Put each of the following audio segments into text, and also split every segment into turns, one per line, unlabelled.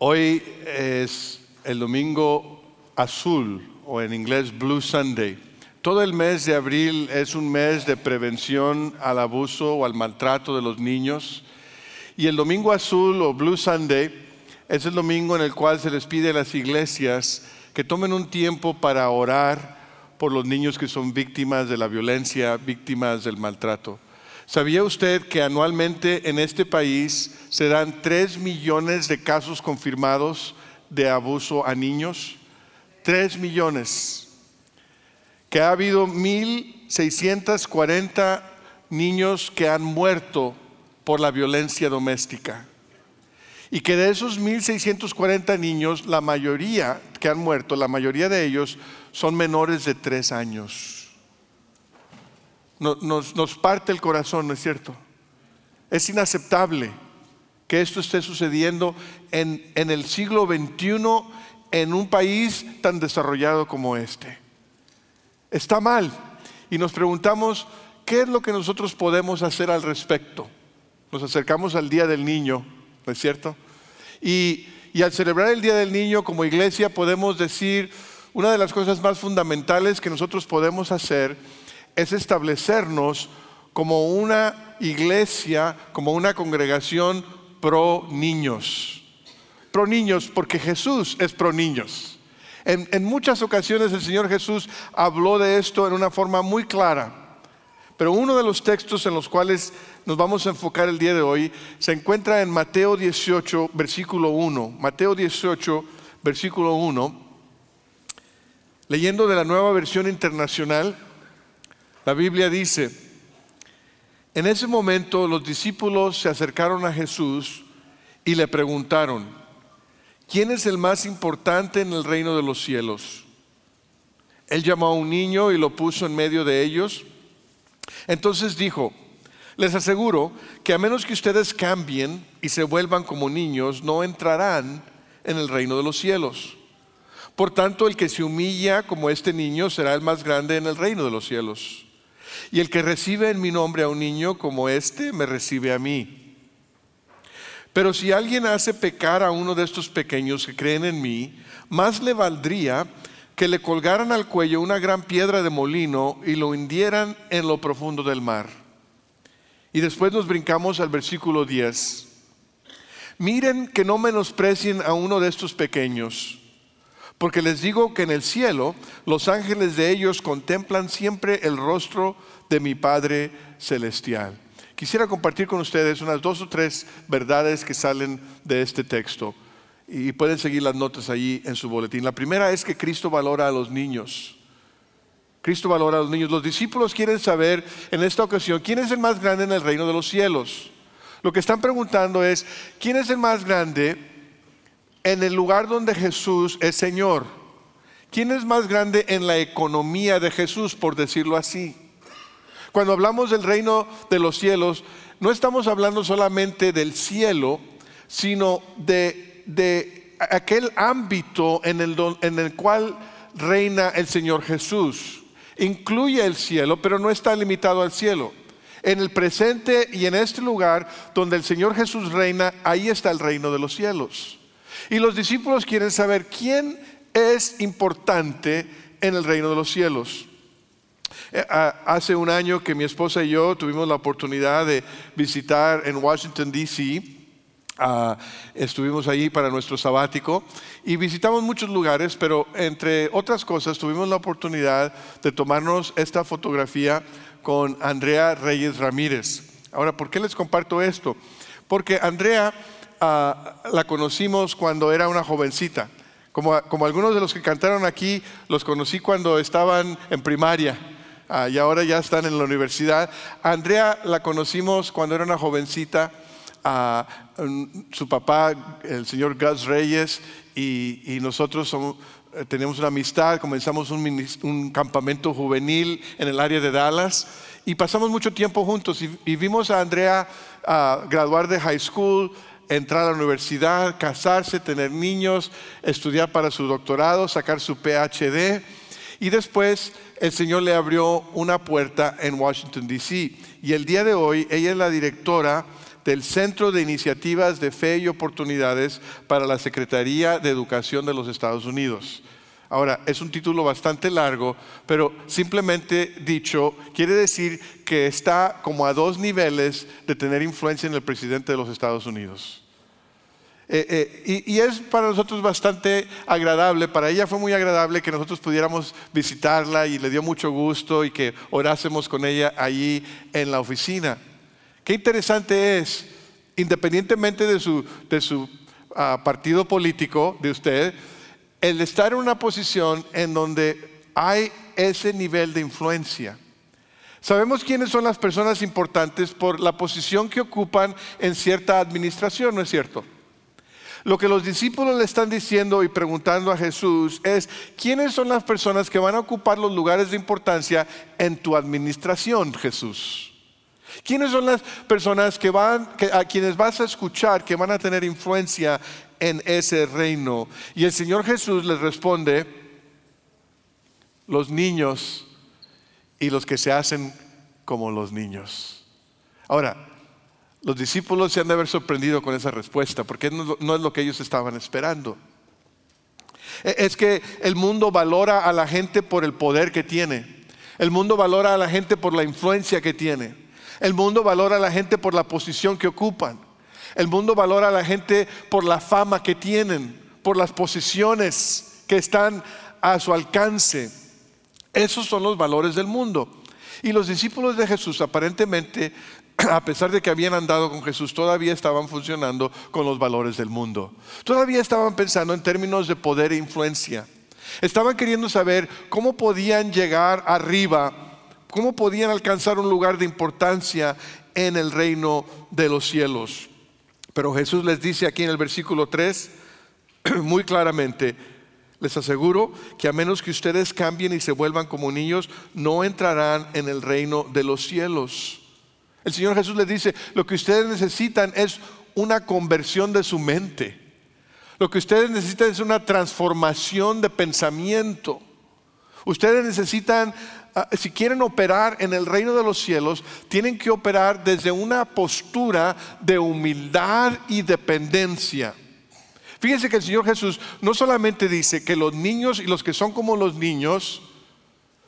Hoy es el domingo azul o en inglés Blue Sunday. Todo el mes de abril es un mes de prevención al abuso o al maltrato de los niños. Y el domingo azul o Blue Sunday es el domingo en el cual se les pide a las iglesias que tomen un tiempo para orar por los niños que son víctimas de la violencia, víctimas del maltrato. ¿Sabía usted que anualmente en este país se dan 3 millones de casos confirmados de abuso a niños? 3 millones. Que ha habido 1.640 niños que han muerto por la violencia doméstica. Y que de esos 1.640 niños, la mayoría que han muerto, la mayoría de ellos son menores de 3 años nos, parte el corazón, ¿no es cierto? Es inaceptable que esto esté sucediendo en, en el siglo XXI en un país tan desarrollado como este. Está mal. Y nos preguntamos, ¿qué es lo que nosotros podemos hacer al respecto? Nos acercamos al Día del Niño, ¿no es cierto? Y, y al celebrar el Día del Niño como iglesia podemos decir, una de las cosas más fundamentales que nosotros podemos hacer es establecernos como una iglesia, como una congregación pro niños. Pro niños porque Jesús es pro niños. En, en, muchas ocasiones el Señor Jesús habló de esto en una forma muy clara. Pero uno de los textos en los cuales nos vamos a enfocar el día de hoy se encuentra en Mateo 18, versículo 1. Mateo 18, versículo 1. Leyendo de la nueva versión internacional, la Biblia dice, en ese momento los discípulos se acercaron a Jesús y le preguntaron, ¿quién es el más importante en el reino de los cielos? Él llamó a un niño y lo puso en medio de ellos. Entonces dijo, les aseguro que a menos que ustedes cambien y se vuelvan como niños, no entrarán en el reino de los cielos. Por tanto, el que se humilla como este niño será el más grande en el reino de los cielos. Y el que recibe en mi nombre a un niño como este, me recibe a mí. Pero si alguien hace pecar a uno de estos pequeños que creen en mí, más le valdría que le colgaran al cuello una gran piedra de molino y lo hundieran en lo profundo del mar. Y después nos brincamos al versículo 10. Miren que no menosprecien a uno de estos pequeños porque les digo que en el cielo los ángeles de ellos contemplan siempre el rostro de mi Padre Celestial. Quisiera compartir con ustedes unas dos o tres verdades que salen de este texto y pueden seguir las notas allí en su boletín. La primera es que Cristo valora a los niños. Cristo valora a los niños. Los discípulos quieren saber en esta ocasión quién es el más grande en el reino de los cielos. Lo que están preguntando es, ¿quién es el más grande en el lugar donde Jesús es Señor. ¿Quién es más grande en la economía de Jesús, por decirlo así? Cuando hablamos del reino de los cielos, no estamos hablando solamente del cielo, sino de, aquel ámbito en el, en el cual reina el Señor Jesús. Incluye el cielo, pero no está limitado al cielo. En el presente y en este lugar donde el Señor Jesús reina, ahí está el reino de los cielos. Y los discípulos quieren saber quién es importante en el reino de los cielos. Eh, hace un año que mi esposa y yo tuvimos la oportunidad de visitar en Washington, D.C. Ah, estuvimos allí para nuestro sabático y visitamos muchos lugares, pero entre otras cosas tuvimos la oportunidad de tomarnos esta fotografía con Andrea Reyes Ramírez. Ahora, ¿por qué les comparto esto? Porque Andrea la conocimos cuando era una jovencita. Como, como, algunos de los que cantaron aquí, los conocí cuando estaban en primaria ah, y ahora ya están en la universidad. Andrea la conocimos cuando era una jovencita. a su papá, el señor Gus Reyes, y, nosotros somos, eh, tenemos una amistad, comenzamos un, un, campamento juvenil en el área de Dallas y pasamos mucho tiempo juntos y, vimos a Andrea ah, graduar de high school, entrar a la universidad, casarse, tener niños, estudiar para su doctorado, sacar su PhD. Y después el Señor le abrió una puerta en Washington, D.C. Y el día de hoy ella es la directora del Centro de Iniciativas de Fe y Oportunidades para la Secretaría de Educación de los Estados Unidos. Ahora, es un título bastante largo, pero simplemente dicho, quiere decir que está como a dos niveles de tener influencia en el presidente de los Estados Unidos. Eh, eh, y, es para nosotros bastante agradable, para ella fue muy agradable que nosotros pudiéramos visitarla y le dio mucho gusto y que orásemos con ella allí en la oficina. Qué interesante es, independientemente de su, ah, partido político, de usted, el estar en una posición en donde hay ese nivel de influencia. Sabemos quiénes son las personas importantes por la posición que ocupan en cierta administración, ¿no es cierto? Lo que los discípulos le están diciendo y preguntando a Jesús es, ¿quiénes son las personas que van a ocupar los lugares de importancia en tu administración, Jesús? ¿Quiénes son las personas que van, a quienes vas a escuchar, que van a tener influencia en ese reino? Y el Señor Jesús les responde, los niños y los que se hacen como los niños. Ahora, los discípulos se han de haber sorprendido con esa respuesta, porque no es lo que ellos estaban esperando. E, es que el mundo valora a la gente por el poder que tiene. El mundo valora a la gente por la influencia que tiene. El mundo valora a la gente por la posición que ocupan. El mundo valora a la gente por la fama que tienen, por las posiciones que están a su alcance. Esos son los valores del mundo. Y los discípulos de Jesús aparentemente a pesar de que habían andado con Jesús, todavía estaban funcionando con los valores del mundo. Todavía estaban pensando en términos de poder e influencia. Estaban queriendo saber cómo podían llegar arriba, cómo podían alcanzar un lugar de importancia en el reino de los cielos. Pero Jesús les dice aquí en el versículo 3 muy claramente, les aseguro que a menos que ustedes cambien y se vuelvan como niños, no entrarán en el reino de los cielos. El Señor Jesús les dice, lo que ustedes necesitan es una conversión de su mente. Lo que ustedes necesitan es una transformación de pensamiento. Ustedes necesitan, si quieren operar en el reino de los cielos, tienen que operar desde una postura de humildad y dependencia. Fíjense que el Señor Jesús no solamente dice que los niños y los que son como los niños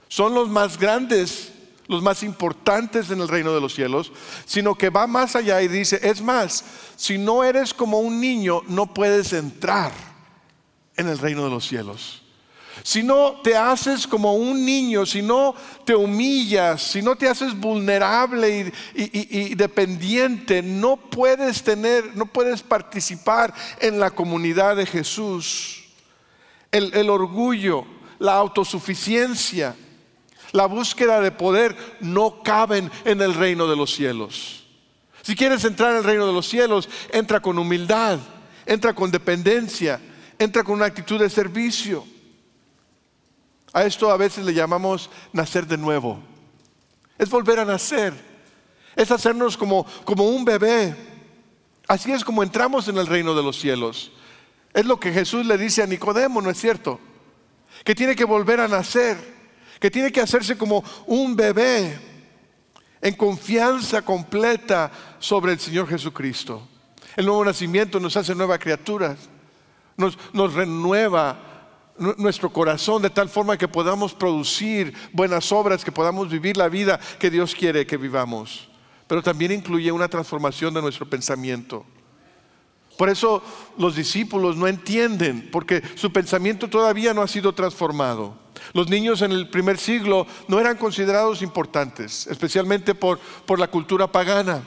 son los más grandes los más importantes en el reino de los cielos, sino que va más allá y dice, es más, si no eres como un niño, no puedes entrar en el reino de los cielos. Si no te haces como un niño, si no te humillas, si no te haces vulnerable y, dependiente, no puedes tener, no puedes participar en la comunidad de Jesús. el orgullo, la autosuficiencia, la búsqueda de poder no caben en el reino de los cielos. Si quieres entrar en el reino de los cielos, entra con humildad, entra con dependencia, entra con una actitud de servicio. A esto a veces le llamamos nacer de nuevo. Es volver a nacer. Es hacernos como, como un bebé. Así es como entramos en el reino de los cielos. Es lo que Jesús le dice a Nicodemo, ¿no es cierto? Que tiene que volver a nacer que tiene que hacerse como un bebé en confianza completa sobre el Señor Jesucristo. El nuevo nacimiento nos hace nuevas criaturas, nos, nos renueva nuestro corazón de tal forma que podamos producir buenas obras, que podamos vivir la vida que Dios quiere que vivamos. Pero también incluye una transformación de nuestro pensamiento. Por eso los discípulos no entienden, porque su pensamiento todavía no ha sido transformado. Los niños en el primer siglo no eran considerados importantes, especialmente por, la cultura pagana.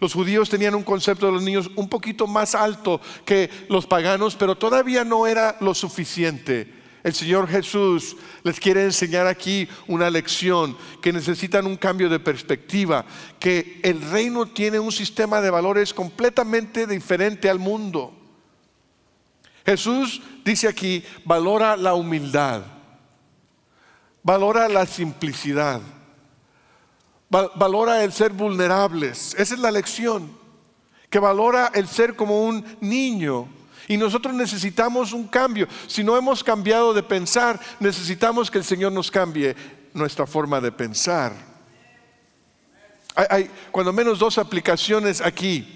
Los judíos tenían un concepto de los niños un poquito más alto que los paganos, pero todavía no era lo suficiente. El Señor Jesús les quiere enseñar aquí una lección, que necesitan un cambio de perspectiva, que el reino tiene un sistema de valores completamente diferente al mundo. Jesús dice aquí, valora la humildad valora la simplicidad, valora el ser vulnerables. Esa es la lección, que valora el ser como un niño. Y nosotros necesitamos un cambio. Si no hemos cambiado de pensar, necesitamos que el Señor nos cambie nuestra forma de pensar. Hay, cuando menos dos aplicaciones aquí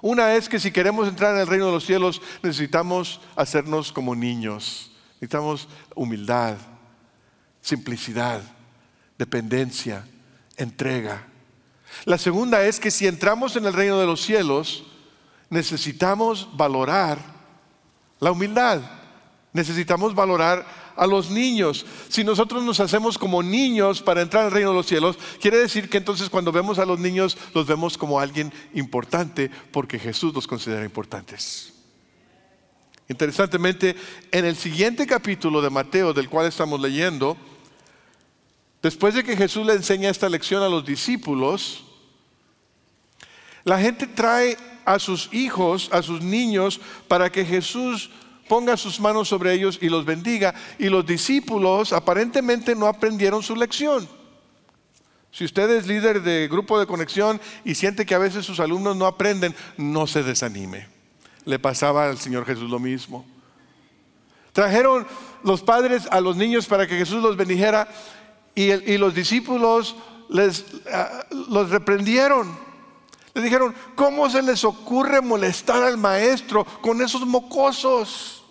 Una es que si queremos entrar en el reino de los cielos necesitamos hacernos como niños. Necesitamos humildad, simplicidad, dependencia, entrega. La segunda es que si entramos en el reino de los cielos necesitamos valorar la humildad. Necesitamos valorar a los niños. Si nosotros nos hacemos como niños para entrar al reino de los cielos, quiere decir que entonces cuando vemos a los niños los vemos como alguien importante porque Jesús los considera importantes. Interesantemente, en el siguiente capítulo de Mateo, del cual estamos leyendo, después de que Jesús le enseña esta lección a los discípulos, la gente trae a sus hijos, a sus niños, para que Jesús ponga sus manos sobre ellos y los bendiga. Y los discípulos aparentemente no aprendieron su lección. Si usted es líder de grupo de conexión y siente que a veces sus alumnos no aprenden, no se desanime. Le pasaba al Señor Jesús lo mismo. Trajeron los padres a los niños para que Jesús los bendijera y, los discípulos les, ah, los reprendieron. Dijeron, ¿cómo se les ocurre molestar al maestro con esos mocosos?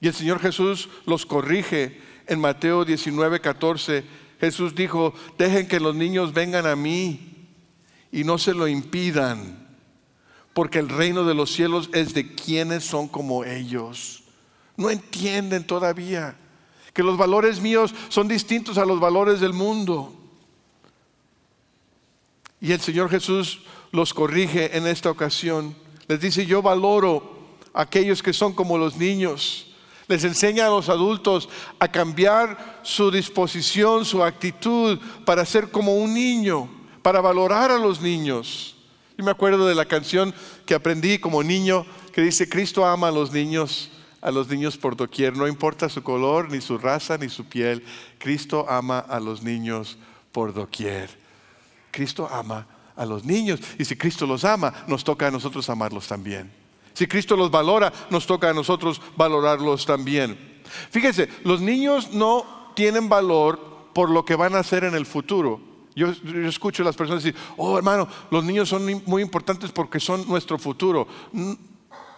Y el Señor Jesús los corrige en Mateo 19, 14. Jesús dijo, dejen que los niños vengan a mí y no se lo impidan, porque el reino de los cielos es de quienes son como ellos. No entienden todavía que los valores míos son distintos a los valores del mundo. Y el Señor Jesús los corrige en esta ocasión. Les dice, yo valoro a aquellos que son como los niños les enseña a los adultos a cambiar su disposición, su actitud para ser como un niño, para valorar a los niños. Yo me acuerdo de la canción que aprendí como niño que dice, Cristo ama a los niños, a los niños por doquier, no importa su color, ni su raza, ni su piel, Cristo ama a los niños por doquier. Cristo ama a los niños y si Cristo los ama, nos toca a nosotros amarlos también. Si Cristo los valora, nos toca a nosotros valorarlos también. Fíjense, los niños no tienen valor por lo que van a hacer en el futuro. Yo, escucho a las personas decir, oh hermano, los niños son muy importantes porque son nuestro futuro.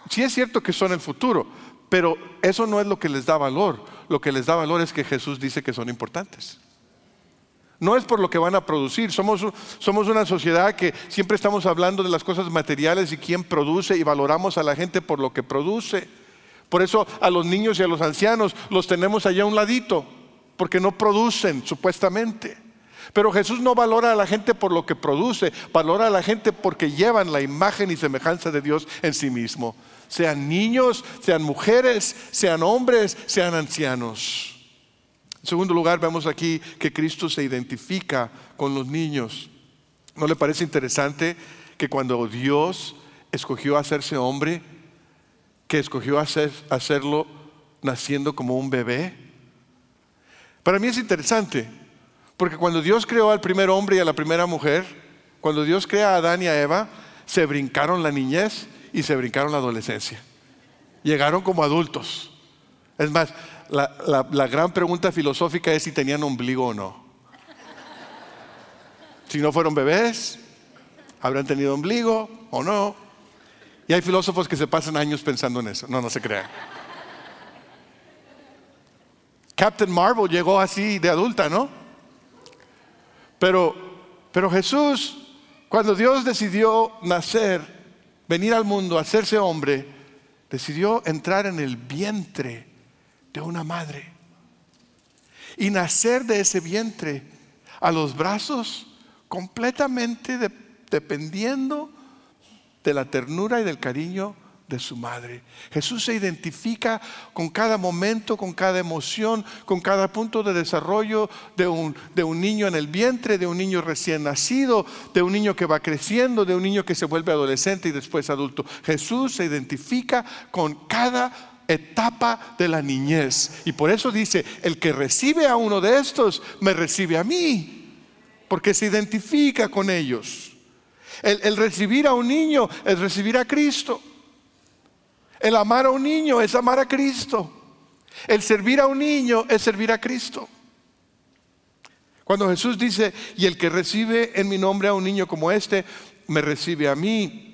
Sí es cierto que son el futuro, pero eso no es lo que les da valor. Lo que les da valor es que Jesús dice que son importantes. No es por lo que van a producir. Somos, somos una sociedad que siempre estamos hablando de las cosas materiales y quién produce y valoramos a la gente por lo que produce. Por eso a los niños y a los ancianos los tenemos allá a un ladito, porque no producen supuestamente. Pero Jesús no valora a la gente por lo que produce, valora a la gente porque llevan la imagen y semejanza de Dios en sí mismo. Sean niños, sean mujeres, sean hombres, sean ancianos. En segundo lugar, vemos aquí que Cristo se identifica con los niños. ¿No le parece interesante que cuando Dios escogió hacerse hombre, que escogió hacer, hacerlo naciendo como un bebé? Para mí es interesante, porque cuando Dios creó al primer hombre y a la primera mujer, cuando Dios crea a Adán y a Eva, se brincaron la niñez y se brincaron la adolescencia. Llegaron como adultos. Es más, la, gran pregunta filosófica es si tenían ombligo o no. Si no fueron bebés, habrán tenido ombligo o no. Y hay filósofos que se pasan años pensando en eso. No, no se crean. Captain Marvel llegó así de adulta, ¿no? Pero, pero Jesús, cuando Dios decidió nacer, venir al mundo, hacerse hombre, decidió entrar en el vientre de una madre y nacer de ese vientre a los brazos completamente dependiendo de la ternura y del cariño de su madre. Jesús se identifica con cada momento, con cada emoción, con cada punto de desarrollo de un, de un niño en el vientre, de un niño recién nacido, de un niño que va creciendo, de un niño que se vuelve adolescente y después adulto. Jesús se identifica con cada etapa de la niñez. Y por eso dice, el que recibe a uno de estos, me recibe a mí, porque se identifica con ellos. El, recibir a un niño es recibir a Cristo. El amar a un niño es amar a Cristo. El servir a un niño es servir a Cristo. Cuando Jesús dice, y el que recibe en mi nombre a un niño como este, me recibe a mí,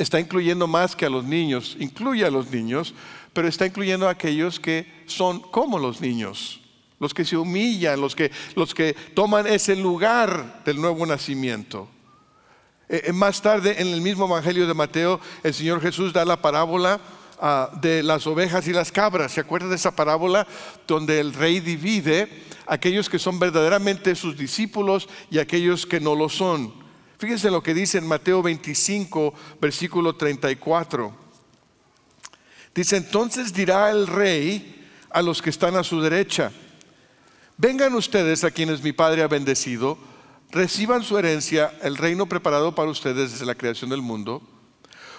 está incluyendo más que a los niños, incluye a los niños, pero está incluyendo a aquellos que son como los niños, los que se humillan, los que, los que toman ese lugar del nuevo nacimiento. Eh, eh, más tarde, en el mismo Evangelio de Mateo, el Señor Jesús da la parábola ah, de las ovejas y las cabras. ¿Se acuerdan de esa parábola donde el rey divide aquellos que son verdaderamente sus discípulos y aquellos que no lo son? Fíjense lo que dice en Mateo 25, versículo 34. Dice, entonces dirá el rey a los que están a su derecha, vengan ustedes a quienes mi Padre ha bendecido, reciban su herencia, el reino preparado para ustedes desde la creación del mundo,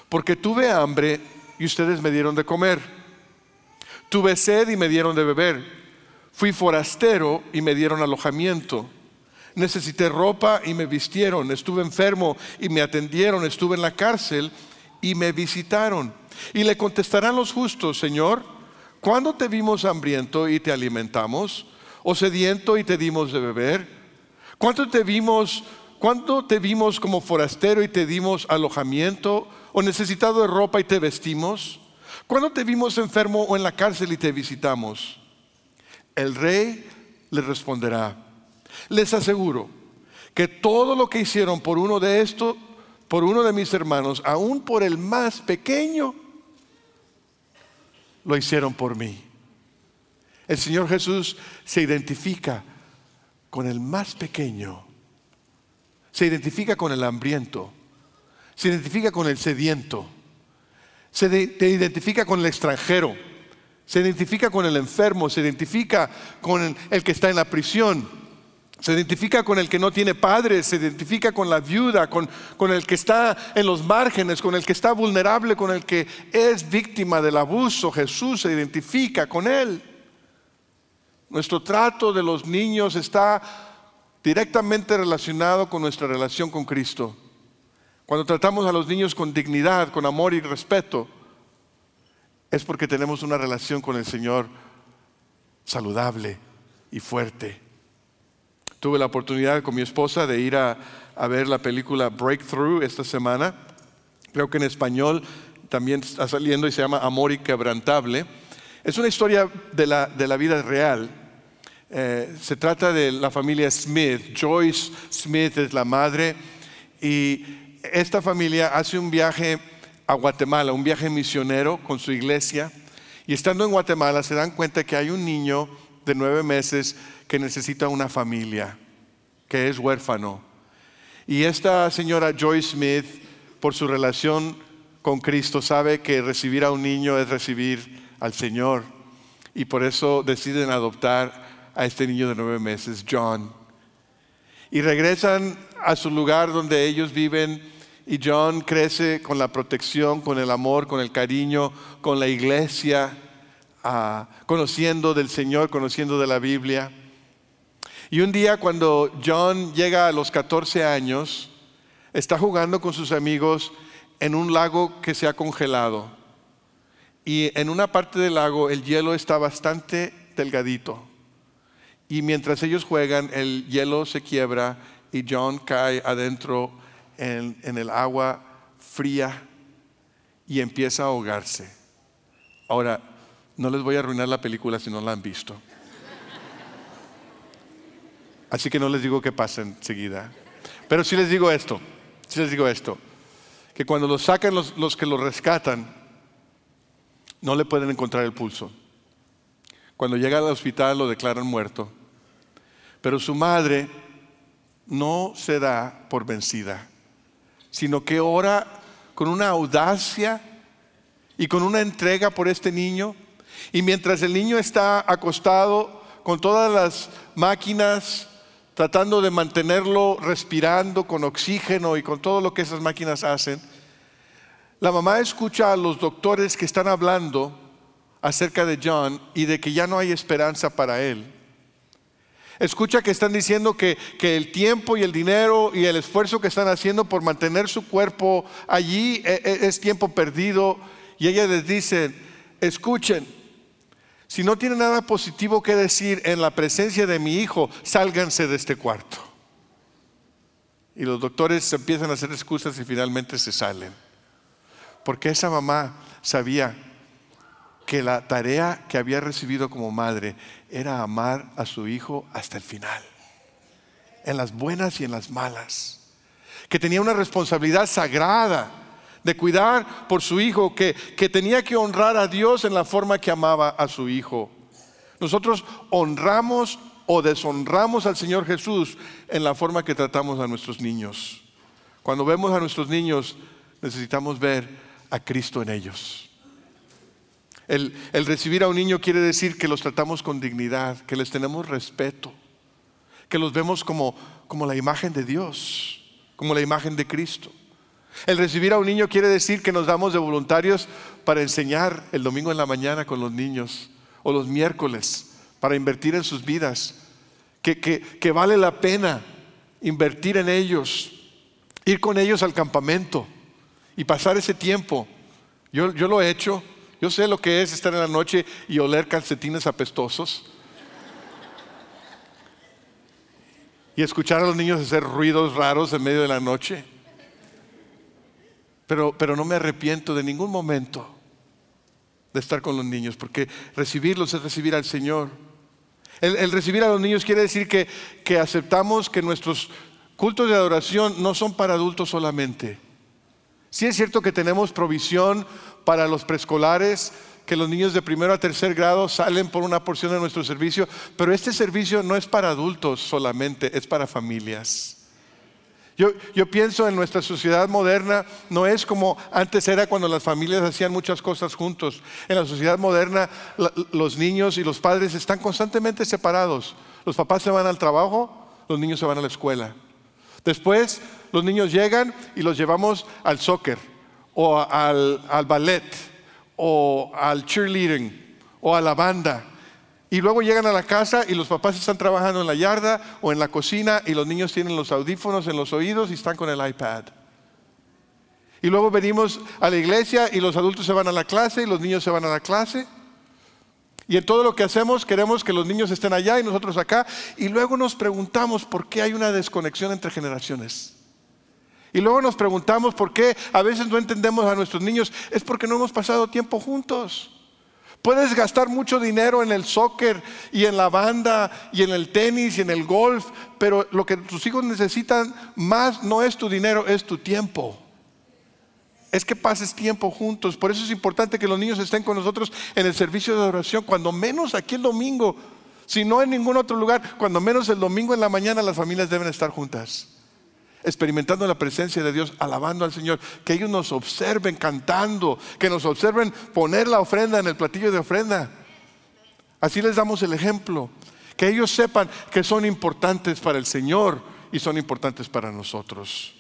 porque tuve hambre y ustedes me dieron de comer, tuve sed y me dieron de beber, fui forastero y me dieron alojamiento Necesité ropa y me vistieron. Estuve enfermo y me atendieron. Estuve en la cárcel y me visitaron. Y le contestarán los justos, Señor, ¿cuándo te vimos hambriento y te alimentamos? ¿O sediento y te dimos de beber? ¿Cuándo te vimos, cuándo te vimos como forastero y te dimos alojamiento? ¿O necesitado de ropa y te vestimos? ¿Cuándo te vimos enfermo o en la cárcel y te visitamos? El rey le responderá les aseguro que todo lo que hicieron por uno de estos, por uno de mis hermanos, aún por el más pequeño, lo hicieron por mí. El Señor Jesús se identifica con el más pequeño, se identifica con el hambriento, se identifica con el sediento, se identifica con el extranjero, se identifica con el enfermo, se identifica con el que está en la prisión se identifica con el que no tiene padres, se identifica con la viuda, con, con, el que está en los márgenes, con el que está vulnerable, con el que es víctima del abuso. Jesús se identifica con él. Nuestro trato de los niños está directamente relacionado con nuestra relación con Cristo. Cuando tratamos a los niños con dignidad, con amor y respeto, es porque tenemos una relación con el Señor saludable y fuerte. Tuve la oportunidad con mi esposa de ir a, ver la película Breakthrough esta semana. Creo que en español también está saliendo y se llama Amor Quebrantable. Es una historia de la, de la vida real. Eh, se trata de la familia Smith. Joyce Smith es la madre y esta familia hace un viaje a Guatemala, un viaje misionero con su iglesia. Y estando en Guatemala se dan cuenta que hay un niño de nueve meses que necesita una familia, que es huérfano. Y esta señora Joyce Smith, por su relación con Cristo, sabe que recibir a un niño es recibir al Señor. Y por eso deciden adoptar a este niño de nueve meses, John. Y regresan a su lugar donde ellos viven y John crece con la protección, con el amor, con el cariño, con la iglesia, ah, conociendo del Señor, conociendo de la Biblia. Y un día cuando John llega a los 14 años, está jugando con sus amigos en un lago que se ha congelado. Y en una parte del lago el hielo está bastante delgadito. Y mientras ellos juegan, el hielo se quiebra y John cae adentro en, en el agua fría y empieza a ahogarse. Ahora, no les voy a arruinar la película si no la han visto. Así que no les digo que pasen enseguida. Pero sí les digo esto, sí les digo esto, que cuando lo sacan los, los que lo rescatan, no le pueden encontrar el pulso. Cuando llega al hospital lo declaran muerto. Pero su madre no se da por vencida, sino que ora con una audacia y con una entrega por este niño. Y mientras el niño está acostado con todas las máquinas tratando de mantenerlo respirando con oxígeno y con todo lo que esas máquinas hacen, la mamá escucha a los doctores que están hablando acerca de John y de que ya no hay esperanza para él. Escucha que están diciendo que, que, el tiempo y el dinero y el esfuerzo que están haciendo por mantener su cuerpo allí es, e, es tiempo perdido. Y ella les dice, escuchen, si no tiene nada positivo que decir en la presencia de mi hijo, sálganse de este cuarto. Y los doctores empiezan a hacer excusas y finalmente se salen. Porque esa mamá sabía que la tarea que había recibido como madre era amar a su hijo hasta el final, en las buenas y en las malas, que tenía una responsabilidad sagrada de cuidar por su hijo, que, que tenía que honrar a Dios en la forma que amaba a su hijo. Nosotros honramos o deshonramos al Señor Jesús en la forma que tratamos a nuestros niños. Cuando vemos a nuestros niños, necesitamos ver a Cristo en ellos. El, recibir a un niño quiere decir que los tratamos con dignidad, que les tenemos respeto, que los vemos como, como la imagen de Dios, como la imagen de Cristo. El recibir a un niño quiere decir que nos damos de voluntarios para enseñar el domingo en la mañana con los niños o los miércoles, para invertir en sus vidas, que, que vale la pena invertir en ellos, ir con ellos al campamento y pasar ese tiempo. Yo, yo lo he hecho, yo sé lo que es estar en la noche y oler calcetines apestosos. Y escuchar a los niños hacer ruidos raros en medio de la noche. Pero, pero no me arrepiento de ningún momento de estar con los niños, porque recibirlos es recibir al Señor. El, recibir a los niños quiere decir que, que aceptamos que nuestros cultos de adoración no son para adultos solamente. Sí es cierto que tenemos provisión para los preescolares, que los niños de primero a tercer grado salen por una porción de nuestro servicio, pero este servicio no es para adultos solamente, es para familias. Yo, yo, pienso en nuestra sociedad moderna, no es como antes era cuando las familias hacían muchas cosas juntos. En la sociedad moderna los niños y los padres están constantemente separados. Los papás se van al trabajo, los niños se van a la escuela. Después los niños llegan y los llevamos al soccer o al, ballet o al cheerleading o a la banda. Y luego llegan a la casa y los papás están trabajando en la yarda o en la cocina y los niños tienen los audífonos en los oídos y están con el iPad. Y luego venimos a la iglesia y los adultos se van a la clase y los niños se van a la clase. Y en todo lo que hacemos queremos que los niños estén allá y nosotros acá. Y luego nos preguntamos por qué hay una desconexión entre generaciones. Y luego nos preguntamos por qué a veces no entendemos a nuestros niños. Es porque no hemos pasado tiempo juntos. Puedes gastar mucho dinero en el soccer y en la banda y en el tenis y en el golf, pero lo que tus hijos necesitan más no es tu dinero, es tu tiempo. Es que pases tiempo juntos. Por eso es importante que los niños estén con nosotros en el servicio de oración, cuando menos aquí el domingo, si no en ningún otro lugar, cuando menos el domingo en la mañana las familias deben estar juntas experimentando la presencia de Dios, alabando al Señor, que ellos nos observen cantando, que nos observen poner la ofrenda en el platillo de ofrenda. Así les damos el ejemplo, que ellos sepan que son importantes para el Señor y son importantes para nosotros.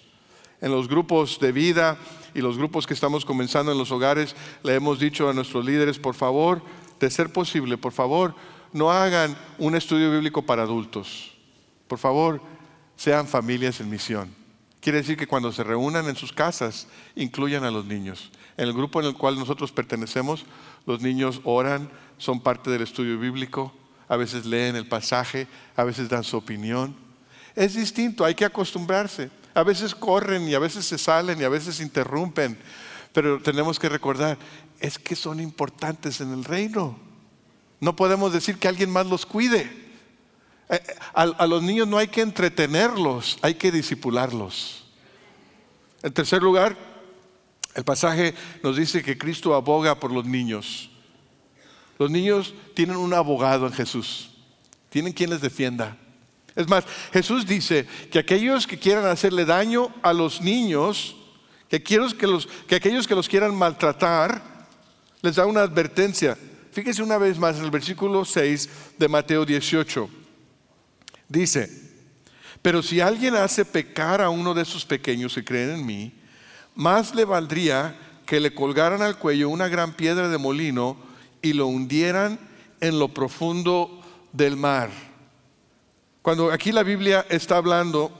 En los grupos de vida y los grupos que estamos comenzando en los hogares, le hemos dicho a nuestros líderes, por favor, de ser posible, por favor, no hagan un estudio bíblico para adultos. Por favor, sean familias en misión. Quiere decir que cuando se reúnan en sus casas, incluyan a los niños. En el grupo en el cual nosotros pertenecemos, los niños oran, son parte del estudio bíblico, a veces leen el pasaje, a veces dan su opinión. Es distinto, hay que acostumbrarse. A veces corren y a veces se salen y a veces interrumpen, pero tenemos que recordar, es que son importantes en el reino. No podemos decir que alguien más los cuide. Eh, a, los niños no hay que entretenerlos, hay que disipularlos. En tercer lugar, el pasaje nos dice que Cristo aboga por los niños. Los niños tienen un abogado en Jesús, tienen quien les defienda. Es más, Jesús dice que aquellos que quieran hacerle daño a los niños, que, que, los, que aquellos que los quieran maltratar, les da una advertencia. Fíjense una vez más en el versículo 6 de Mateo 18. Dice, pero si alguien hace pecar a uno de esos pequeños que creen en mí, más le valdría que le colgaran al cuello una gran piedra de molino y lo hundieran en lo profundo del mar. Cuando aquí la Biblia está hablando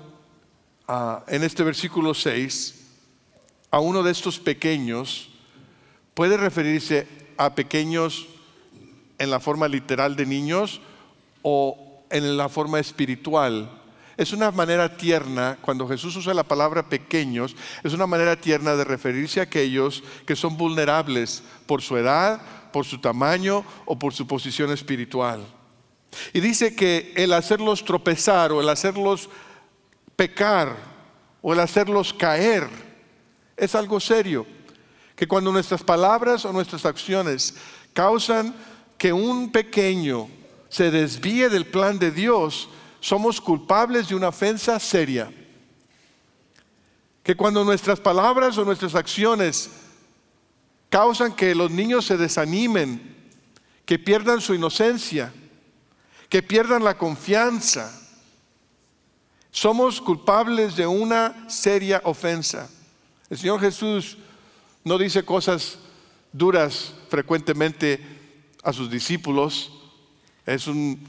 ah, en este versículo 6 a uno de estos pequeños, puede referirse a pequeños en la forma literal de niños o en la forma espiritual. es una manera tierna, cuando Jesús usa la palabra pequeños, es una manera tierna de referirse a aquellos que son vulnerables por su edad, por su tamaño o por su posición espiritual. Y dice que el hacerlos tropezar o el hacerlos pecar o el hacerlos caer es algo serio. Que cuando nuestras palabras o nuestras acciones causan que un pequeño se desvíe del plan de Dios, somos culpables de una ofensa seria. Que cuando nuestras palabras o nuestras acciones causan que los niños se desanimen, que pierdan su inocencia, que pierdan la confianza, somos culpables de una seria ofensa. El Señor Jesús no dice cosas duras frecuentemente a sus discípulos. Es un,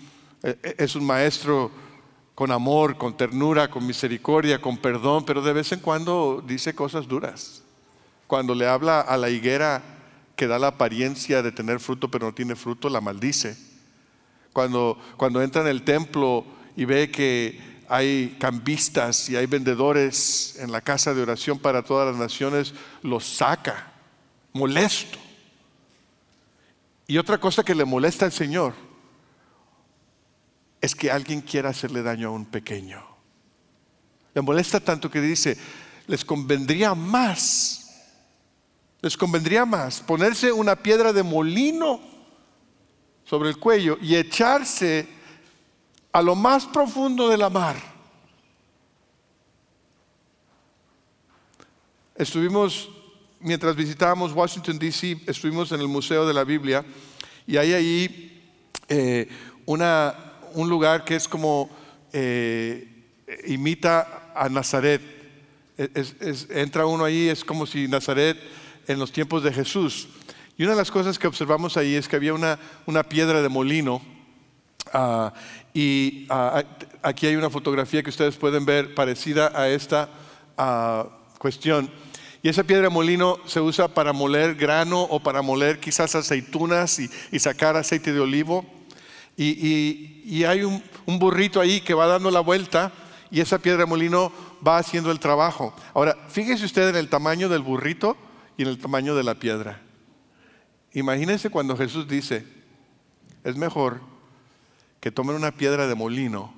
es un maestro con amor, con ternura, con misericordia, con perdón, pero de vez en cuando dice cosas duras. Cuando le habla a la higuera que da la apariencia de tener fruto pero no tiene fruto, la maldice. Cuando, cuando entra en el templo y ve que hay cambistas y hay vendedores en la casa de oración para todas las naciones, los saca, molesto. Y otra cosa que le molesta al Señor es que alguien quiera hacerle daño a un pequeño. Le molesta tanto que dice, les convendría más, les convendría más ponerse una piedra de molino sobre el cuello y echarse a lo más profundo de la mar. Estuvimos, mientras visitábamos Washington, D.C., estuvimos en el Museo de la Biblia y hay ahí eh, una, un lugar que es como eh, imita a Nazaret. entra uno ahí, es como si Nazaret en los tiempos de Jesús. Y una de las cosas que observamos ahí es que había una, una piedra de molino ah, y ah, aquí hay una fotografía que ustedes pueden ver parecida a esta ah, cuestión. Y esa piedra de molino se usa para moler grano o para moler quizás aceitunas y, sacar aceite de olivo. Y, hay un, un, burrito ahí que va dando la vuelta y esa piedra de molino va haciendo el trabajo. Ahora, fíjese usted en el tamaño del burrito y en el tamaño de la piedra. Imagínense cuando Jesús dice, es mejor que tomen una piedra de molino,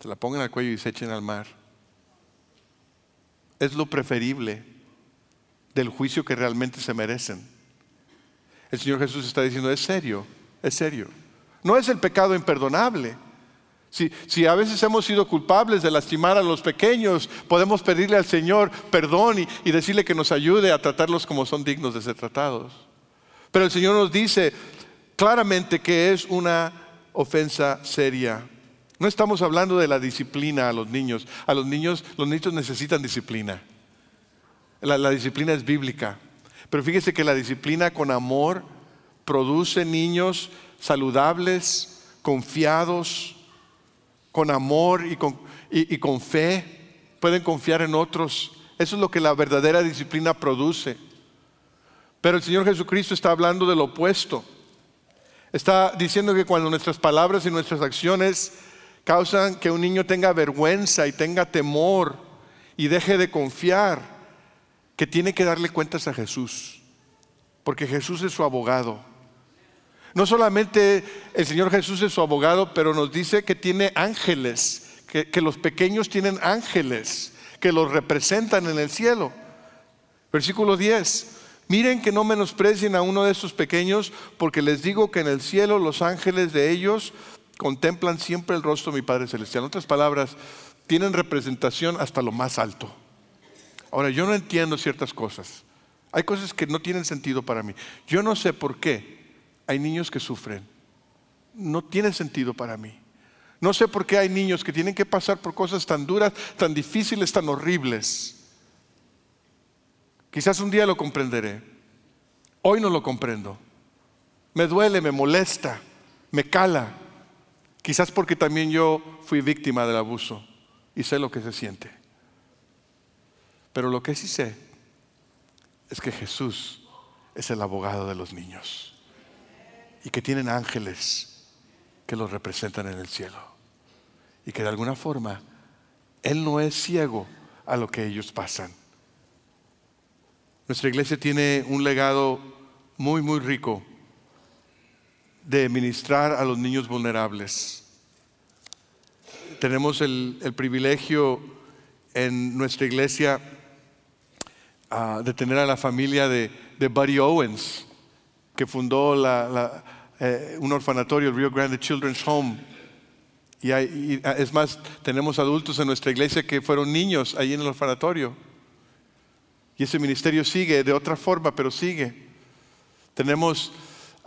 se la pongan al cuello y se echen al mar. Es lo preferible del juicio que realmente se merecen. El Señor Jesús está diciendo, es serio, es serio. No es el pecado imperdonable. Si, si, a veces hemos sido culpables de lastimar a los pequeños, podemos pedirle al Señor perdón y, decirle que nos ayude a tratarlos como son dignos de ser tratados. Pero el Señor nos dice claramente que es una ofensa seria. No estamos hablando de la disciplina a los niños. A los niños, los niños necesitan disciplina. La, disciplina es bíblica. Pero fíjese que la disciplina con amor produce niños saludables, confiados, con amor y con, y con fe. Pueden confiar en otros. Eso es lo que la verdadera disciplina produce. Pero el Señor Jesucristo está hablando del opuesto. Está diciendo que cuando nuestras palabras y nuestras acciones causan que un niño tenga vergüenza y tenga temor y deje de confiar, que tiene que darle cuentas a Jesús, porque Jesús es su abogado. No solamente el Señor Jesús es su abogado, pero nos dice que tiene ángeles, que, los pequeños tienen ángeles que los representan en el cielo. Versículo 10. Miren que no menosprecien a uno de estos pequeños, porque les digo que en el cielo los ángeles de ellos contemplan siempre el rostro de mi Padre Celestial. En otras palabras, tienen representación hasta lo más alto. Ahora, yo no entiendo ciertas cosas. Hay cosas que no tienen sentido para mí. Yo no sé por qué hay niños que sufren. No tiene sentido para mí. No sé por qué hay niños que tienen que pasar por cosas tan duras, tan difíciles, tan horribles. Quizás un día lo comprenderé. Hoy no lo comprendo. Me duele, me molesta, me cala. Quizás porque también yo fui víctima del abuso y sé lo que se siente. Pero lo que sí sé es que Jesús es el abogado de los niños y que tienen ángeles que los representan en el cielo y que de alguna forma Él no es ciego a lo que ellos pasan. Nuestra iglesia tiene un legado muy, muy rico de ministrar a los niños vulnerables. Tenemos el, privilegio en nuestra iglesia ah, de tener a la familia de, Buddy Owens, que fundó eh, un orfanatorio, el Rio Grande Children's Home. Y, y, es más, tenemos adultos en nuestra iglesia que fueron niños ahí en el orfanatorio. Y ese ministerio sigue de otra forma, pero sigue. Tenemos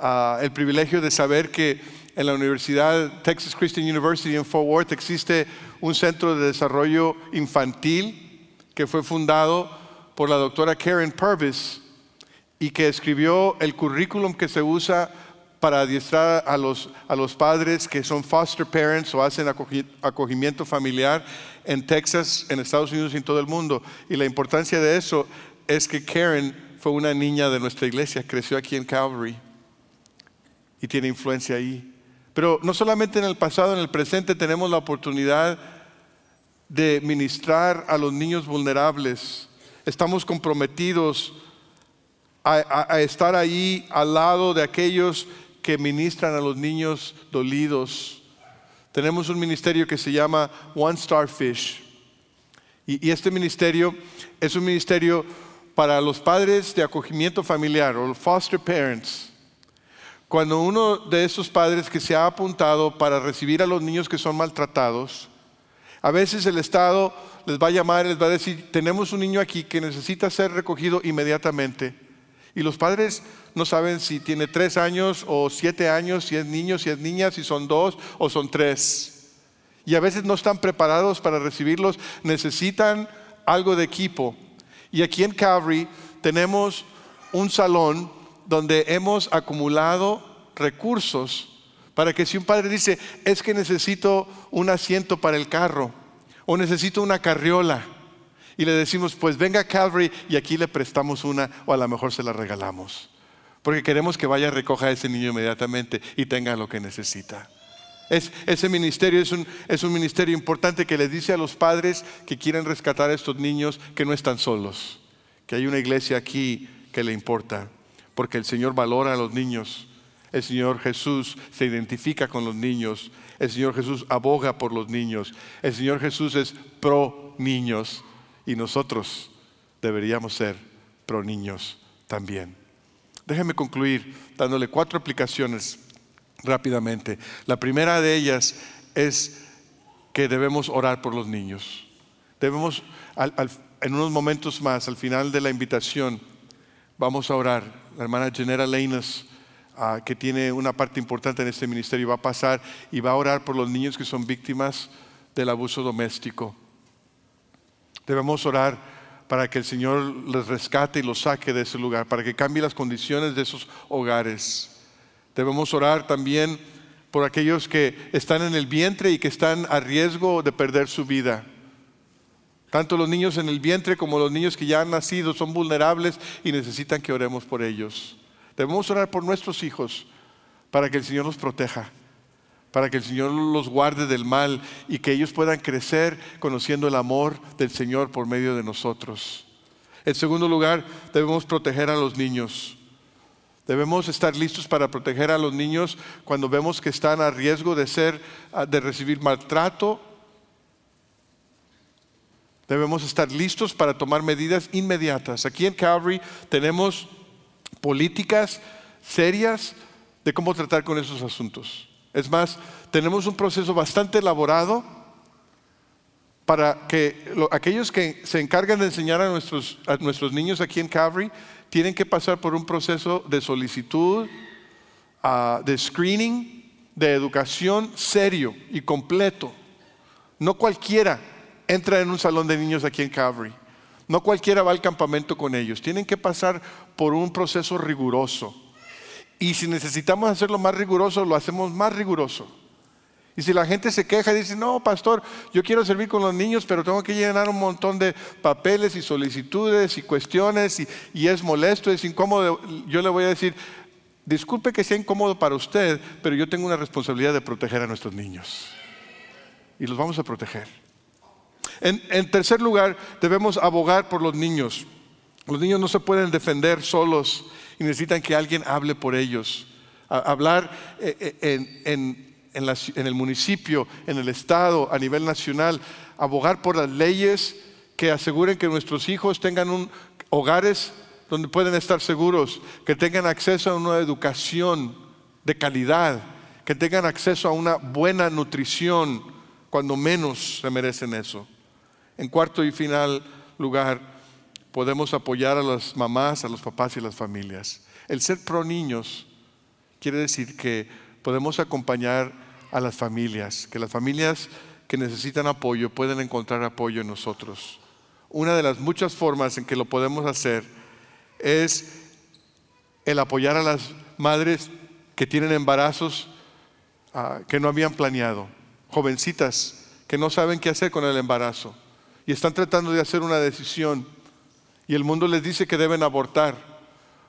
Ah, el privilegio de saber que en la Universidad Texas Christian University en Fort Worth existe un centro de desarrollo infantil que fue fundado por la doctora Karen Purvis y que escribió el currículum que se usa para adiestrar a los, a los padres que son foster parents o hacen acogimiento familiar en Texas, en Estados Unidos y en todo el mundo. Y la importancia de eso es que Karen fue una niña de nuestra iglesia, creció aquí en Calvary y tiene influencia ahí. Pero no solamente en el pasado, en el presente tenemos la oportunidad de ministrar a los niños vulnerables. Estamos comprometidos a, estar ahí al lado de aquellos que ministran a los niños dolidos. Tenemos un ministerio que se llama One Star Fish. Y, y, este ministerio es un ministerio para los padres de acogimiento familiar o foster parents cuando uno de esos padres que se ha apuntado para recibir a los niños que son maltratados, a veces el Estado les va a llamar, les va a decir, tenemos un niño aquí que necesita ser recogido inmediatamente. Y los padres no saben si tiene tres años o siete años, si es niño, si es niña, si son dos o son tres. Y a veces no están preparados para recibirlos, necesitan algo de equipo. Y aquí en Calvary tenemos un salón donde hemos acumulado recursos para que si un padre dice, es que necesito un asiento para el carro o necesito una carriola, y le decimos, pues venga a Calvary y aquí le prestamos una o a lo mejor se la regalamos. Porque queremos que vaya a recoger a ese niño inmediatamente y tenga lo que necesita. Es, ese ministerio es un, es un ministerio importante que le dice a los padres que quieren rescatar a estos niños que no están solos, que hay una iglesia aquí que le importa porque el Señor valora a los niños. El Señor Jesús se identifica con los niños. El Señor Jesús aboga por los niños. El Señor Jesús es pro niños y nosotros deberíamos ser pro niños también. Déjeme concluir dándole cuatro aplicaciones rápidamente. La primera de ellas es que debemos orar por los niños. Debemos, en unos momentos más, al final de la invitación, vamos a orar la hermana Genera Leinas, ah, que tiene una parte importante en este ministerio, va a pasar y va a orar por los niños que son víctimas del abuso doméstico. Debemos orar para que el Señor les rescate y los saque de ese lugar, para que cambie las condiciones de esos hogares. Debemos orar también por aquellos que están en el vientre y que están a riesgo de perder su vida. Tanto los niños en el vientre como los niños que ya han nacido son vulnerables y necesitan que oremos por ellos. Debemos orar por nuestros hijos para que el Señor los proteja, para que el Señor los guarde del mal y que ellos puedan crecer conociendo el amor del Señor por medio de nosotros. En segundo lugar, debemos proteger a los niños. Debemos estar listos para proteger a los niños cuando vemos que están a riesgo de ser de recibir maltrato debemos estar listos para tomar medidas inmediatas. Aquí en Calvary tenemos políticas serias de cómo tratar con esos asuntos. Es más, tenemos un proceso bastante elaborado para que aquellos que se encargan de enseñar a nuestros, a nuestros niños aquí en Calvary tienen que pasar por un proceso de solicitud, ah, de screening, de educación serio y completo. No cualquiera entra en un salón de niños aquí en Calvary. No cualquiera va al campamento con ellos. Tienen que pasar por un proceso riguroso. Y si necesitamos hacerlo más riguroso, lo hacemos más riguroso. Y si la gente se queja y dice, no, pastor, yo quiero servir con los niños, pero tengo que llenar un montón de papeles y solicitudes y cuestiones y, es molesto, es incómodo, yo le voy a decir, disculpe que sea incómodo para usted, pero yo tengo una responsabilidad de proteger a nuestros niños. Y los vamos a proteger. En tercer lugar, debemos abogar por los niños. Los niños no se pueden defender solos y necesitan que alguien hable por ellos. Hablar eh, eh, en el municipio, en el estado, a nivel nacional, abogar por las leyes que aseguren que nuestros hijos tengan un, hogares donde pueden estar seguros, que tengan acceso a una educación de calidad, que tengan acceso a una buena nutrición, cuando menos se merecen eso. En cuarto y final lugar, podemos apoyar a las mamás, a los papás y las familias. El ser pro niños quiere decir que podemos acompañar a las familias, que las familias que necesitan apoyo pueden encontrar apoyo en nosotros. Una de las muchas formas en que lo podemos hacer es el apoyar a las madres que tienen embarazos ah, que no habían planeado, jovencitas que no saben qué hacer con el embarazo y están tratando de hacer una decisión y el mundo les dice que deben abortar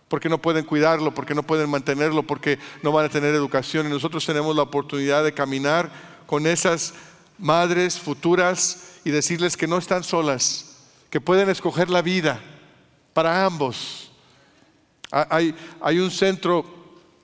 porque no pueden cuidarlo, porque no pueden mantenerlo, porque no van a tener educación y nosotros tenemos la oportunidad de caminar con esas madres futuras y decirles que no están solas, que pueden escoger la vida para ambos. Ha- Hay, un centro,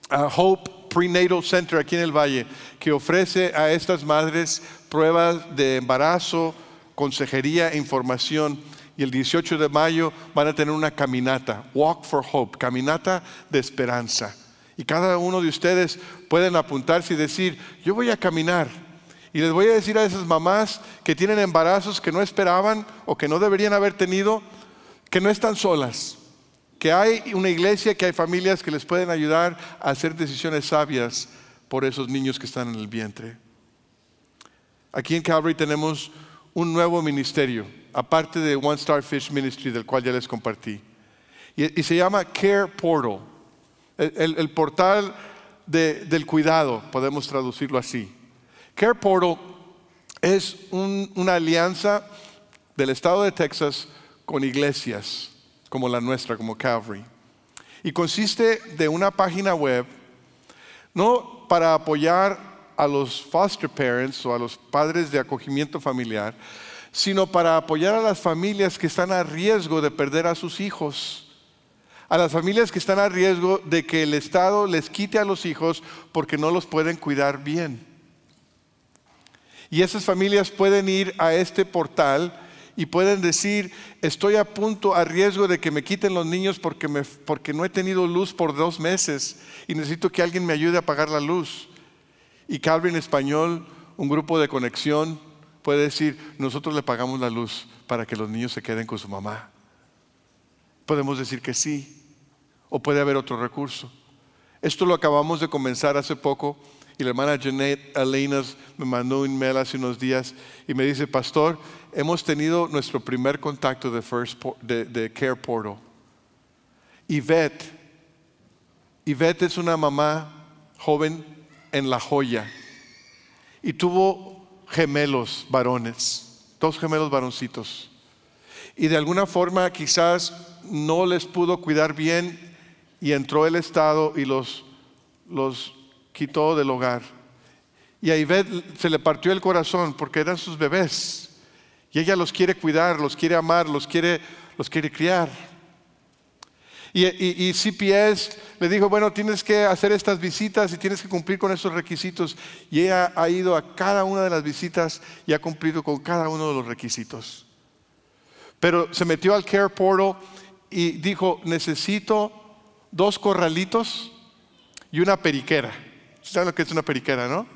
ah, Hope Prenatal Center aquí en el Valle, que ofrece a estas madres pruebas de embarazo, consejería e información. Y el 18 de mayo van a tener una caminata, Walk for Hope, caminata de esperanza. Y cada uno de ustedes pueden apuntarse y decir, yo voy a caminar. Y les voy a decir a esas mamás que tienen embarazos que no esperaban o que no deberían haber tenido, que no están solas, que hay una iglesia, que hay familias que les pueden ayudar a hacer decisiones sabias por esos niños que están en el vientre. Aquí en Calvary tenemos un nuevo ministerio, aparte de One Star Fish Ministry, del cual ya les compartí. Y, se llama Care Portal, el, portal de- del cuidado, podemos traducirlo así. Care Portal es un- una alianza del estado de Texas con iglesias como la nuestra, como Calvary. Y consiste de una página web, no para apoyar a los foster parents o a los padres de acogimiento familiar, sino para apoyar a las familias que están a riesgo de perder a sus hijos, a las familias que están a riesgo de que el Estado les quite a los hijos porque no los pueden cuidar bien. Y esas familias pueden ir a este portal y pueden decir, estoy a punto, a riesgo de que me quiten los niños porque, porque no he tenido luz por dos meses y necesito que alguien me ayude a apagar la luz. Y Calvin Español, un grupo de conexión, puede decir, nosotros le pagamos la luz para que los niños se queden con su mamá. Podemos decir que sí, o puede haber otro recurso. Esto lo acabamos de comenzar hace poco y la hermana Jeanette Alenas me mandó un mail hace unos días y me dice, pastor, hemos tenido nuestro primer contacto de, First de, de Care Portal. Yvette, Yvette es una mamá joven en La Joya y tuvo gemelos varones, dos gemelos varoncitos. Y de alguna forma quizás no les pudo cuidar bien y entró el Estado y los, los quitó del hogar. Y a Ivette se le partió el corazón porque eran sus bebés. Y ella los quiere cuidar, los quiere amar, los quiere, los quiere criar. Y, y- y CPS le dijo, bueno, tienes que hacer estas visitas y tienes que cumplir con esos requisitos. Y ella ha ido a cada una de las visitas y ha cumplido con cada uno de los requisitos. Pero se metió al Care Portal y dijo, necesito dos corralitos y una periquera. ¿Saben lo que es una periquera, no?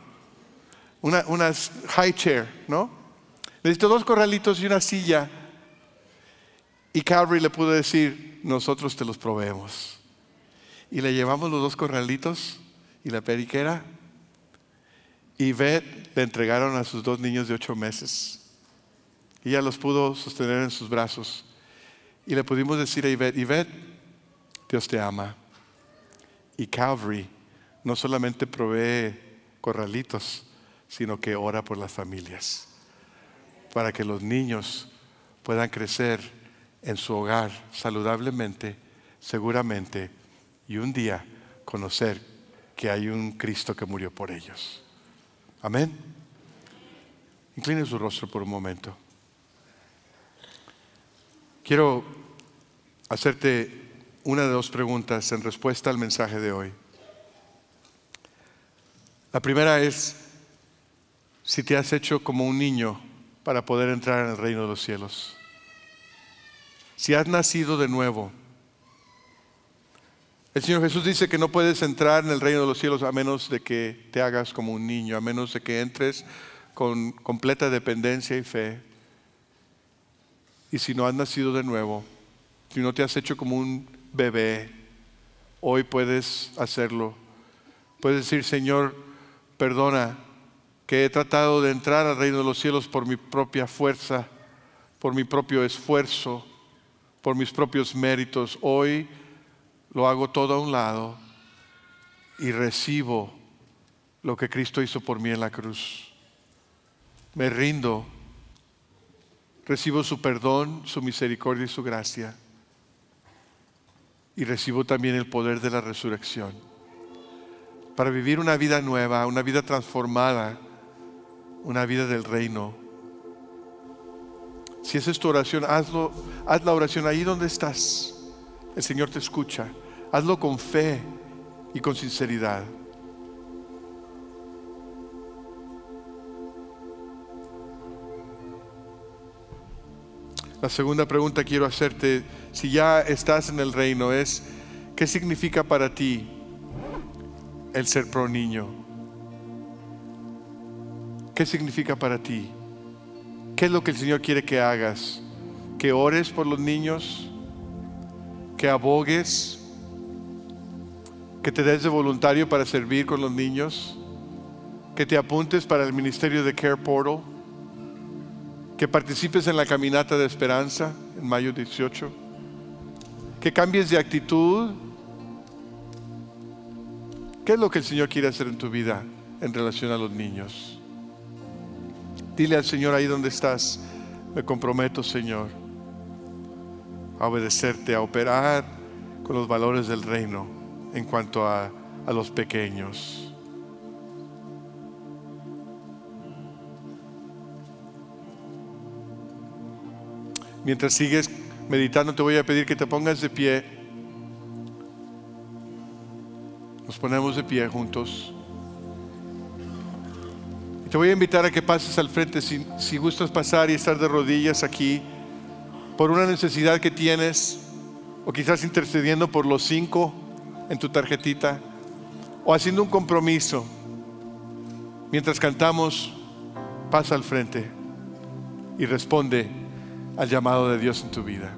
Una, una high chair, ¿no? Necesito dos corralitos y una silla. Y Calvary le pudo decir, nosotros te los proveemos. Y le llevamos los dos corralitos y la periquera. Y Beth le entregaron a sus dos niños de ocho meses. Y ella los pudo sostener en sus brazos. Y le pudimos decir a Yvette, Yvette, Dios te ama. Y Calvary no solamente provee corralitos, sino que ora por las familias, para que los niños puedan crecer en su hogar saludablemente, seguramente, y un día conocer que hay un Cristo que murió por ellos. Amén. Incline su rostro por un momento. Quiero hacerte una de dos preguntas en respuesta al mensaje de hoy. La primera es si te has hecho como un niño para poder entrar en el reino de los cielos. Si has nacido de nuevo. El Señor Jesús dice que no puedes entrar en el reino de los cielos a menos de que te hagas como un niño, a menos de que entres con completa dependencia y fe. Y si no has nacido de nuevo, si no te has hecho como un bebé, hoy puedes hacerlo. Puedes decir, Señor, perdona que he tratado de entrar al reino de los cielos por mi propia fuerza, por mi propio esfuerzo, por mis propios méritos. Hoy lo hago todo a un lado y recibo lo que Cristo hizo por mí en la cruz. Me rindo, recibo su perdón, su misericordia y su gracia. Y recibo también el poder de la resurrección para vivir una vida nueva, una vida transformada, una vida del reino. Si esa es tu oración, hazlo, haz la oración ahí donde estás. El Señor te escucha. Hazlo con fe y con sinceridad. La segunda pregunta quiero hacerte, si ya estás en el reino, es, ¿qué significa para ti el ser pro niño? ¿Qué significa para ti? ¿Qué es lo que el Señor quiere que hagas? ¿Que ores por los niños? ¿Que abogues? que te des de voluntario para servir con los niños, que te apuntes para el ministerio de Care Portal, que participes en la caminata de esperanza en mayo 18, que cambies de actitud. ¿Qué es lo que el Señor quiere hacer en tu vida en relación a los niños? Dile al Señor ahí donde estás, me comprometo, Señor, a obedecerte, a operar con los valores del reino en cuanto a, a los pequeños. Mientras sigues meditando, te voy a pedir que te pongas de pie. Nos ponemos de pie juntos. Te voy a invitar a que pases al frente si, si gustas pasar y estar de rodillas aquí por una necesidad que tienes o quizás intercediendo por los cinco en tu tarjetita o haciendo un compromiso. Mientras cantamos, pasa al frente y responde al llamado de Dios en tu vida.